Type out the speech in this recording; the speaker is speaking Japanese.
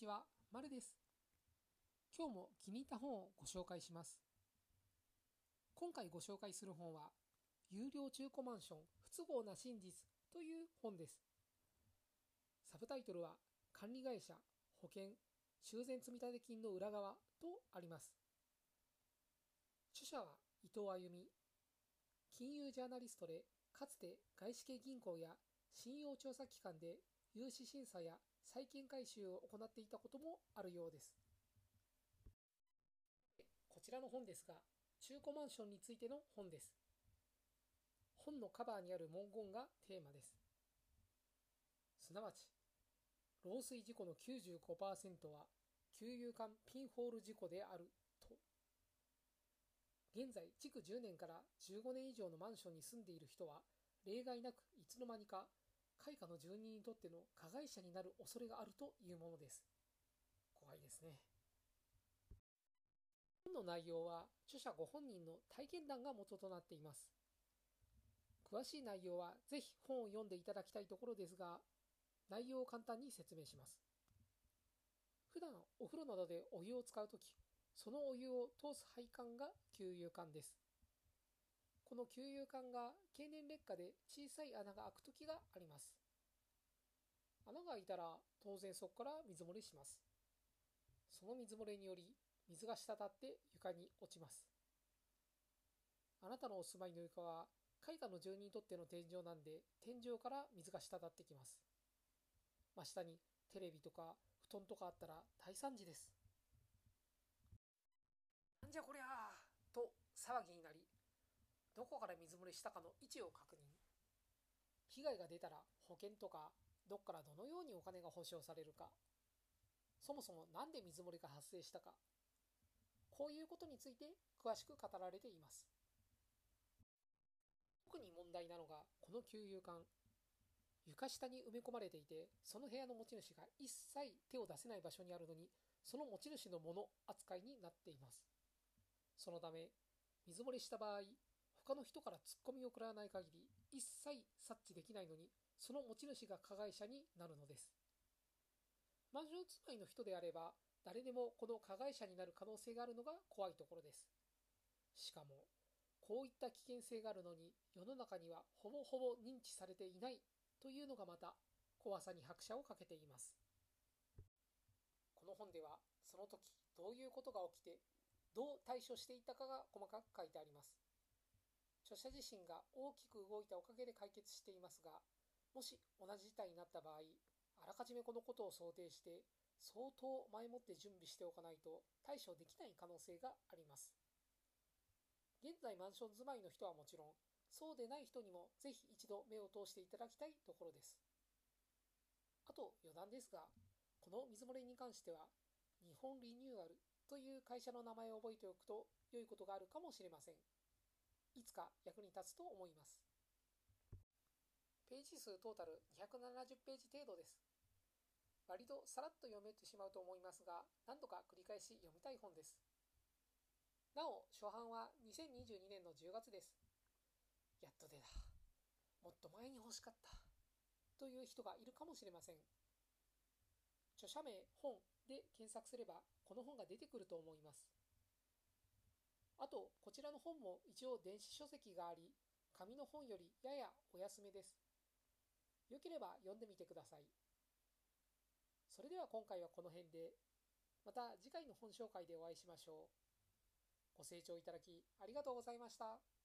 ちは、まるです。今日も気に入った本をご紹介します。今回ご紹介する本は、有料中古マンション不都合な真実という本です。サブタイトルは、管理会社、保険、修繕積立金の裏側とあります。著者は伊藤あゆみ、金融ジャーナリストで、かつて外資系銀行や信用調査機関で融資審査や債権回収を行っていたこともあるようです。こちらの本ですが、中古マンションについての本です。本のカバーにある文言がテーマです。すなわち、漏水事故の95%は給油管ピンホール事故であると。現在、築10年から15年以上のマンションに住んでいる人は、例外なくいつの間にか開花の住人にとっての加害者になる恐れがあるというものです。怖いですね。本の内容は著者ご本人の体験談が元となっています。詳しい内容はぜひ本を読んでいただきたいところですが、内容を簡単に説明します。普段お風呂などでお湯を使うとき、そのお湯を通す配管が給油管です。この給油管が経年劣化で小さい穴が開くときがあります。穴が開いたら当然そこから水漏れします。その水漏れにより水が滴って床に落ちます。あなたのお住まいの床は絵画の住人にとっての天井なんで天井から水が滴ってきます。真下にテレビとか布団とかあったら大惨事です。なんじゃこりゃーと騒ぎになりどこから水漏れしたかの位置を確認。被害が出たら保険とかどっからどのようにお金が保証されるか。そもそも何で水漏れが発生したか。こういうことについて詳しく語られています。特に問題なのがこの給油管。床下に埋め込まれていてその部屋の持ち主が一切手を出せない場所にあるのにその持ち主のもの扱いになっています。そのため水漏れした場合他の人からツッコミを食らわない限り一切察知できないのにその持ち主が加害者になるのです。マンション住まいの人であれば誰でもこの加害者になる可能性があるのが怖いところです。しかもこういった危険性があるのに世の中にはほぼほぼ認知されていないというのがまた怖さに拍車をかけています。この本ではその時どういうことが起きてどう対処していたかが細かく書いてあります。著者自身が大きく動いたおかげで解決していますがもし同じ事態になった場合あらかじめこのことを想定して相当前もって準備しておかないと対処できない可能性があります。現在マンション住まいの人はもちろんそうでない人にもぜひ一度目を通していただきたいところです。あと余談ですがこの水漏れに関しては日本リニューアルという会社の名前を覚えておくと良いことがあるかもしれません。いつか役に立つと思います。ページ数トータル270ページ程度です。割とさらっと読めてしまうと思いますが、何度か繰り返し読みたい本です。なお、初版は2022年の10月です。やっと出た。もっと前に欲しかった。という人がいるかもしれません。著者名、本で検索すれば、この本が出てくると思います。あと、こちらの本も一応電子書籍があり、紙の本よりややお安めです。よければ読んでみてください。それでは今回はこの辺で、また次回の本紹介でお会いしましょう。ご清聴いただきありがとうございました。